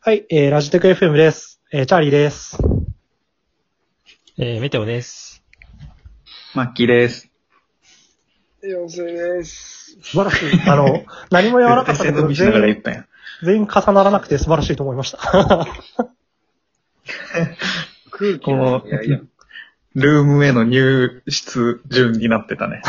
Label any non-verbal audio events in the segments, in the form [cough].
はい、えー、ラジテク FM です。えー、チャーリーです。えー、メテオです。マッキーです。よせです。素晴らしい。あの、何も言わなかったけど、全員。全員重ならなくて素晴らしいと思いました。空気このいやいや。ルームへの入室順になってたね。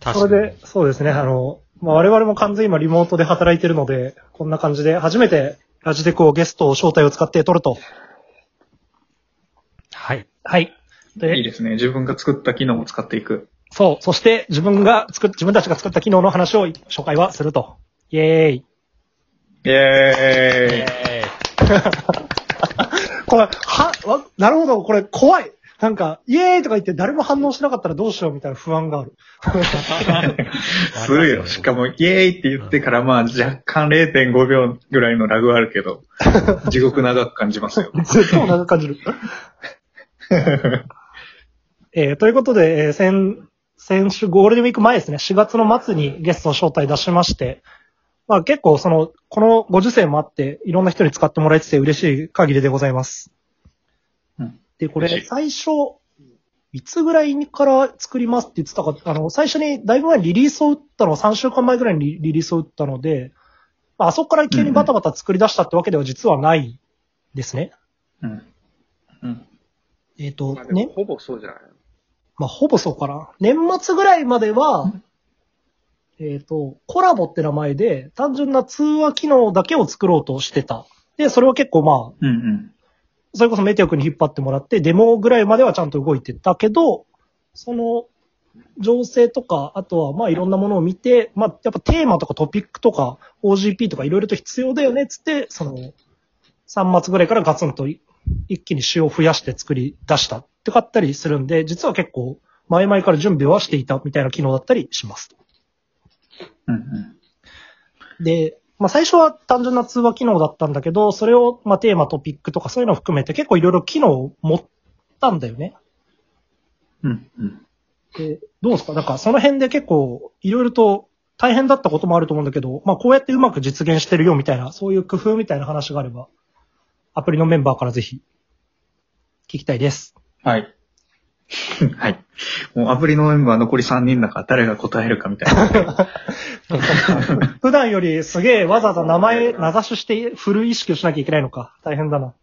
確 [laughs] それで、そうですね、あの、まあ、我々も完全に今リモートで働いてるので、こんな感じで、初めてラジテクをゲストを招待を使って撮ると。はい。はい。で、いいですね。自分が作った機能を使っていく。そう、そして自分が作っ、自分たちが作った機能の話を紹介はすると。イェーイ。イェーイ [laughs] これ、は、わ、なるほど、これ怖い。なんか、イエーイとか言って誰も反応しなかったらどうしようみたいな不安がある。するよ。しかも、イェーイって言ってから、まあ、若干0.5秒ぐらいのラグはあるけど、[laughs] 地獄長く感じますよ。[laughs] 絶対長く感じる。[laughs] えーということで、えー先、先週ゴールデンウィーク前ですね、4月の末にゲストの招待出しまして、まあ結構その、このご時世もあって、いろんな人に使ってもらえてて嬉しい限りでございます。うんで、これ最初、いつぐらいから作りますって言ってたか、あの、最初にだいぶ前にリリースを打ったのは3週間前ぐらいにリリリースを打ったので、まああそこから急にバタバタ作り出したってわけでは実はないですね。うん。うん。えっ、と、ねまあでも、ほぼそうじゃないまあ、ほぼそうかな。年末ぐらいまでは、えっ、と、コラボって名前で、単純な通話機能だけを作ろうとしてた。で、それは結構まあ、うんうん。それこそメテオ君に引っ張ってもらって、デモぐらいまではちゃんと動いてたけど、その、情勢とか、あとはまあいろんなものを見て、まあやっぱテーマとかトピックとか OGP とかいろいろと必要だよねっつって、その、3月ぐらいからガツンとい一気に詩を増やして作り出したってかったりするんで、実は結構前々から準備はしていたみたいな機能だったりします。うんうん。で、まあ最初は単純な通話機能だったんだけど、それをまあテーマ、トピックとかそういうのを含めて結構いろいろ機能を持ったんだよね。うんうん。で、どうですか？なんかその辺で結構いろいろと大変だったこともあると思うんだけど、まあこうやってうまく実現してるよみたいな、そういう工夫みたいな話があれば、アプリのメンバーからぜひ聞きたいです。はい。[laughs] はい。もうアプリのメンバー残り3人だから誰が答えるかみたいな。[laughs] 普段よりすげえわざわざ名前名指しして振る意識をしなきゃいけないのか。大変だな。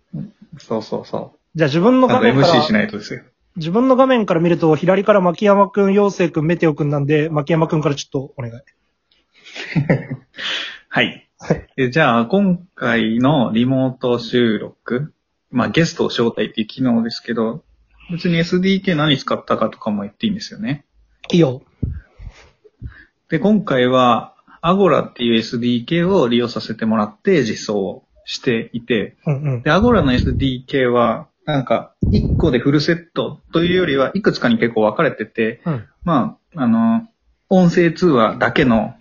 そうそうそじゃあ自分の画面か MC しら、ないとですよ。自分の画面から見ると左から牧山くん、陽生くん、メテオくんなんで、牧山くんからちょっとお願い。[laughs] はい。えじゃあ、今回のリモート収録、まあゲストを招待っていう機能ですけど、別に SDK 何使ったかとかも言っていいんですよね。いいよ。で、今回は Agora っていう SDK を利用させてもらって実装をしていて、うんうん。で、Agora の SDK は、なんか、1個でフルセットというよりは、いくつかに結構分かれてて、うん。まあ、あの、音声通話だけの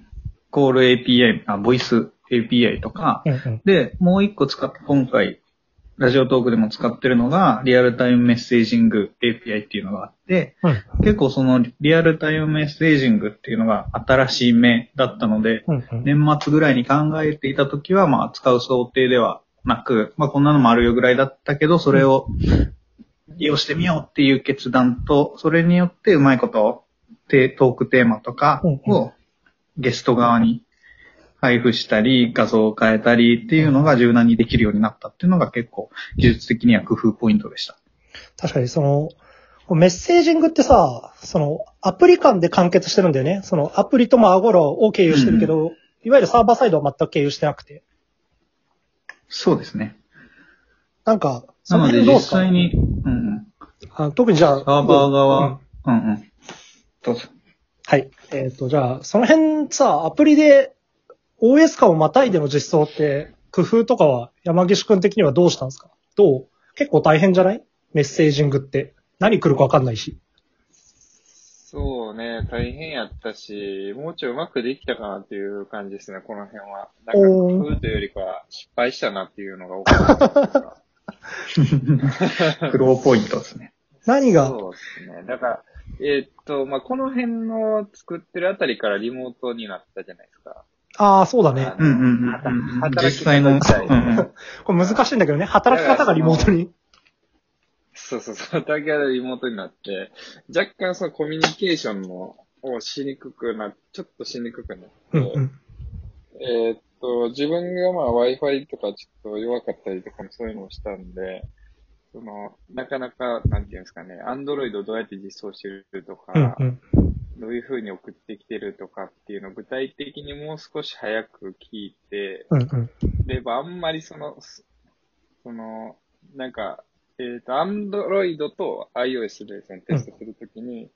コール API、あ、ボイス API とか、うんうん。で、もう一個使って、今回、ラジオトークでも使ってるのが、リアルタイムメッセージング API っていうのがあって、うん。結構そのリアルタイムメッセージングっていうのが新しい目だったので、うんうん。年末ぐらいに考えていたときは、まあ、使う想定ではなく、まあ、こんなのもあるよぐらいだったけど、それを利用してみようっていう決断と、それによってうまいこと、テトークテーマとかうんをゲスト側に配布したり、画像を変えたりっていうのが柔軟にできるようになったっていうのが結構技術的には工夫ポイントでした。確かにその、メッセージングってさ、その、アプリ間で完結してるんだよね。その、アプリともアゴロを経由してるけど、いわゆるサーバーサイドは全く経由してなくて。そうですね。なんか、そのなので実辺どうですか？際に、うんうん、あ特にじゃあ、サーバーうん側、うんうん。どうぞ。はい。えっ、と、じゃあ、その辺さ、アプリで OS 間をまたいでの実装って、工夫とかは山岸くん的にはどうしたんですか？どう？結構大変じゃない？メッセージングって。何来るかわかんないし。そうね、大変やったし、もうちょいうまくできたかなっていう感じですね、この辺は。なんか工夫というよりかは失敗したなっていうのが多かった。苦労ポイントですね。何が、そうですね。だから、えーっと、まあ、この辺の作ってるあたりからリモートになったじゃないですか。ああ、そうだね。うんうんうんうん。働き実際の、うん方うん。[laughs] これ難しいんだけどね。働き方がリモートに。そうそうそう、働き方リモートになって、若干そのコミュニケーションのをしにくくな、ちょっとしにくくなって、うんうん。えーっと、自分がまあ Wi-Fi とかちょっと弱かったりとかもそういうのをしたんで、その、なかなか、なんていうんですかね、Android をどうやって実装してるとか、うんうん。どういう風に送ってきてるとかっていうのを具体的にもう少し早く聞いて、うんうん。で、あんまりその、すその、なんか、えっ、と、Android と iOS でそのテストするときに、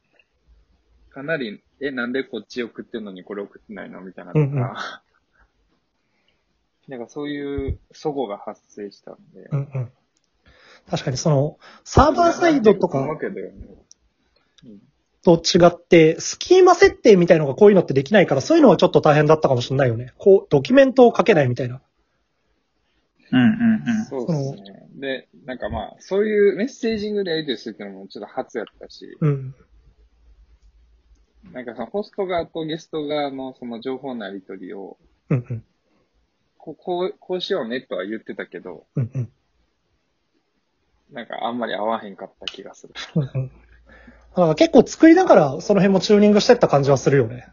かなり、え、なんでこっち送ってんのにこれ送ってないのみたいなとか、うんうん [laughs] なんかそういう齟齬が発生したんで。うんうん。確かにその、サーバーサイドとかわけだよね。うんと違って、スキーマ設定みたいのがこういうのってできないから、そういうのはちょっと大変だったかもしれないよね。こう、ドキュメントを書けないみたいな。うんうんそうですね。で、なんかまあ、そういうメッセージングでやり取りするっていうのもちょっと初やったし、うん。なんかそのホスト側とゲスト側のその情報のやり取りを、うんうん。こう、こう、こうしようねとは言ってたけど、うんうん。なんかあんまり合わへんかった気がする。うんうん。だから結構作りながら、その辺もチューニングしてった感じはするよね。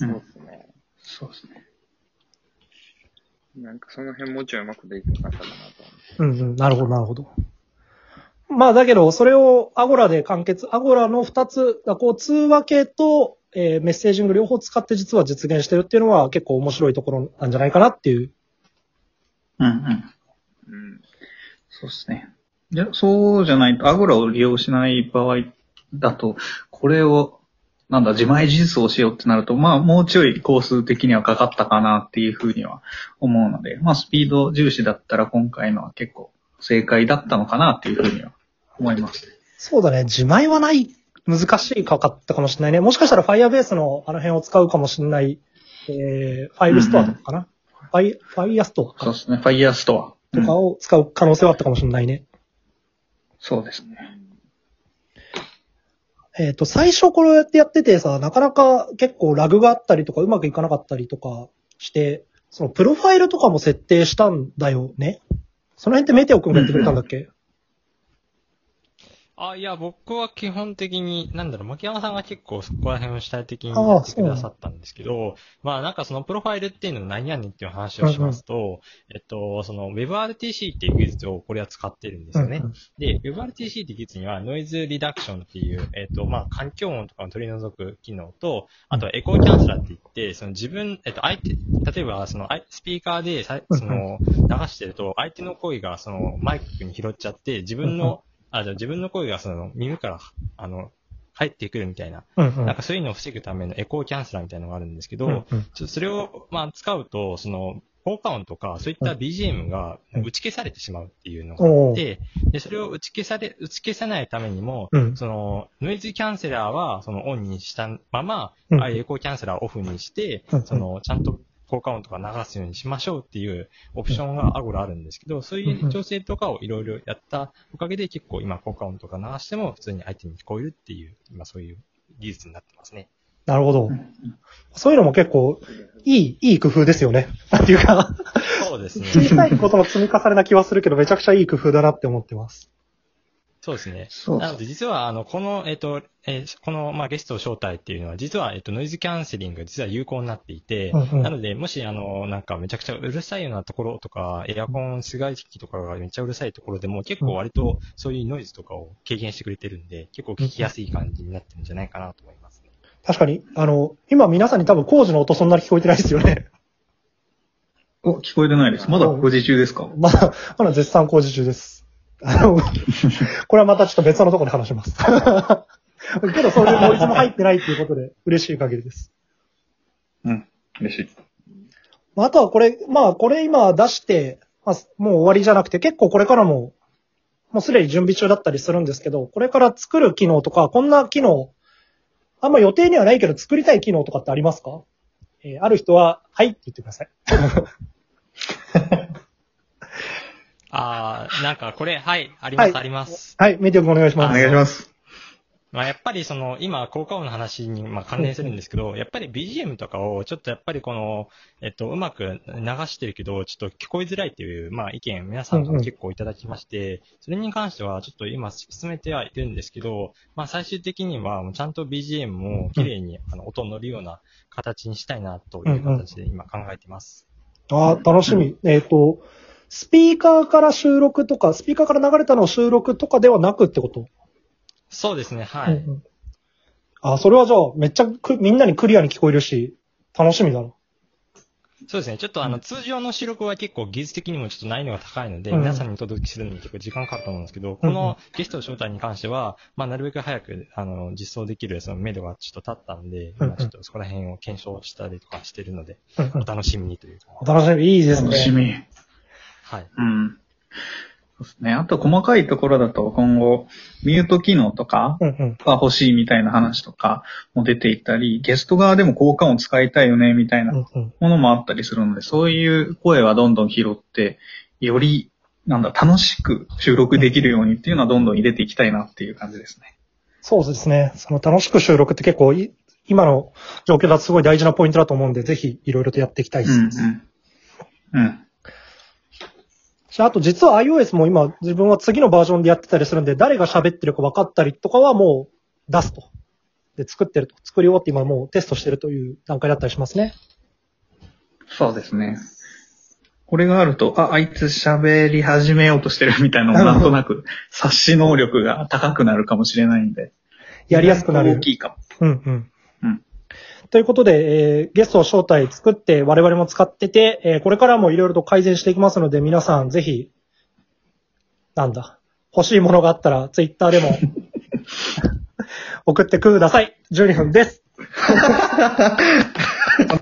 うんそうですね。そうですね。なんかその辺もうちょいうまくできなかったかなとうんうん。なるほど、なるほど。まあだけど、それをアゴラで完結、アゴラの二つ、こう通話系と、えーメッセージング両方使って実は実現してるっていうのは結構面白いところなんじゃないかなっていう。うんうん。うん。そうですね。いや、そうじゃないと、アゴラを利用しない場合だと、これを、なんだ、自前自実をしようってなると、まあ、もうちょい工数的にはかかったかなっていうふうには思うので、まあ、スピード重視だったら今回のは結構正解だったのかなっていうふうには思います。そうだね。自前はない、難しいかかったかもしれないね。もしかしたら Firebase のあの辺を使うかもしれない、えー、ファイルストアとかかな。ファイ、 Firestore かそうですね。Firestore。とかを使う可能性はあったかもしれないね。そうですね。えっ、と、最初これやってやっててさ、なかなか結構ラグがあったりとかうまくいかなかったりとかして、そのプロファイルとかも設定したんだよね。その辺ってメテオ君がやってくれたんだっけ、あ、いや、僕は基本的に、なんだろう、牧山さんが結構そこら辺を主体的にやってくださったんですけど、まあなんかそのプロファイルっていうのは何やねんっていう話をしますと、えっと、その WebRTC っていう技術をこれは使ってるんですよね。うんうん。で、WebRTC って技術にはノイズリダクションっていう、えっと、まあ環境音とかを取り除く機能と、あとはエコーキャンセラーって言って、その自分、えっと、相手、例えばそのスピーカーでさその流してると、相手の声がそのマイクに拾っちゃって、自分の、あ、じゃあ自分の声がその耳から、あの、入ってくるみたいな、うんうん。なんかそういうのを防ぐためのエコーキャンセラーみたいなのがあるんですけど、うんうん。それを、まあ、使うと、その、効果音とか、そういった BGM がうん。打ち消されてしまうっていうのがあって、で、それを打ち消され、打ち消さないためにも、うん。その、ノイズキャンセラーは、その、オンにしたまま、うん。ああいうエコーキャンセラーをオフにしてうん、その、ちゃんと効果音とか流すようにしましょうっていうオプションがアゴラあるんですけど、そういう調整とかをいろいろやったおかげで結構今効果音とか流しても普通に相手に聞こえるっていう、今そういう技術になってますね。なるほど。そういうのも結構、いい、いい工夫ですよね。っていうか、そうですね。[laughs] 小さいことの積み重ねな気はするけど、めちゃくちゃいい工夫だなって思ってます。そうですね。そうなので、実は、あの、この、えっ、と、えーこの、まあ、ゲスト招待っていうのは、実は、えっ、と、ノイズキャンセリングが実は有効になっていて、うんうんなので、もし、あの、なんか、めちゃくちゃうるさいようなところとか、エアコン、室外機とかがめっちゃうるさいところでも、結構割と、そういうノイズとかを軽減してくれてるんで、結構聞きやすい感じになってるんじゃないかなと思いますね。確かに、あの、今皆さんに多分工事の音そんなに聞こえてないですよね。お、聞こえてないです。まだ工事中ですか？まだ、まだ絶賛工事中です。あの、[laughs] これはまたちょっと別のところで話します。[laughs] けど、そういうノイズも入ってないっていうことで、嬉しい限りです。うん。嬉しい。まああとはこれ、まあ、これ今出して、まあ、もう終わりじゃなくて、結構これからも、もうすでに準備中だったりするんですけど、これから作る機能とか、こんな機能、あんま予定にはないけど作りたい機能とかってありますか？えーある人は、はいって言ってください。[laughs] あー、なんか、これ、はい、あります、はいあります。はい、メディア君お願いしおます。願いします。まあやっぱりその、今、効果音の話にまあ関連するんですけど、やっぱり BGM とかをちょっとやっぱりこの、えっと、うまく流してるけど、ちょっと聞こえづらいっていう、まあ意見皆さんから結構いただきまして、それに関してはちょっと今進めてはいるんですけど、まあ最終的にはちゃんと BGM も綺麗にあの音乗るような形にしたいなという形で今考えてます。ああ、楽しみ。えっ、と、スピーカーから収録とか、スピーカーから流れたのを収録とかではなくってこと？そうですね、はい。うんうんあ、それはじゃあ、めっちゃくみんなにクリアに聞こえるし、楽しみだな。そうですね。ちょっとあの、通常の収録は結構技術的にもちょっと難易度が高いので、うん皆さんにお届けするのに結構時間かかると思うんですけど、このゲスト招待に関しては、まあ、なるべく早く、あの、実装できる、その、目処がちょっと立ったんで、うん今ちょっとそこら辺を検証したりとかしてるので、うんうんお楽しみにというか。お楽しみ。いいですね。楽しみ。はい。うん。そうですね。あと細かいところだと今後、ミュート機能とか。が欲しいみたいな話とかも出ていたり、ゲスト側でも効果音使いたいよねみたいな。ものもあったりするので、そういう声はどんどん拾って、より、なんだ、楽しく収録できるようにっていうのはどんどん入れていきたいなっていう感じですね。そうですね。その楽しく収録って結構い、今の状況だとすごい大事なポイントだと思うんで、ぜひいろいろとやっていきたいです。うん、うん。うん。じゃあ、あと実は iOS も今自分は次のバージョンでやってたりするんで、誰が喋ってるか分かったりとかはもう出すと。で、作ってると。作り終わって今もうテストしてるという段階だったりしますね。そうですね。これがあると、あ、あいつ喋り始めようとしてるみたいなのもなんとなく察し能力が高くなるかもしれないんで。やりやすくなる大。きいかも。うんうん。うんということで、えーゲストを招待作って我々も使ってて、えーこれからもいろいろと改善していきますので、皆さんぜひ、なんだ、欲しいものがあったら、ツイッターでも [laughs] 送ってください。12分です。[laughs]